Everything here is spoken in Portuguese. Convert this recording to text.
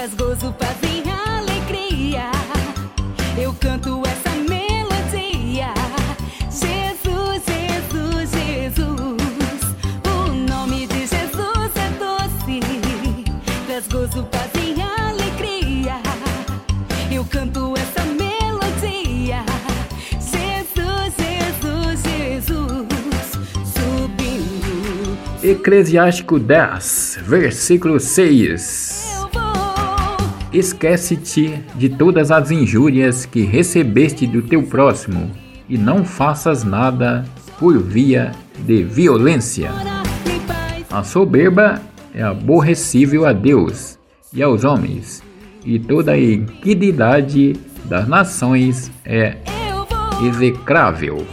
traz gozo, paz e alegria. Eu canto essa melodia. Jesus, Jesus, Jesus. O nome de Jesus é doce. Traz gozo, paz e alegria. Eu canto essa melodia. Jesus, Jesus, Jesus. Subindo. Eclesiástico 10, versículo 6. Esquece-te de todas as injúrias que recebeste do teu próximo, e não faças nada por via de violência. A soberba é aborrecível a Deus e aos homens, e toda a iniquidade das nações é execrável.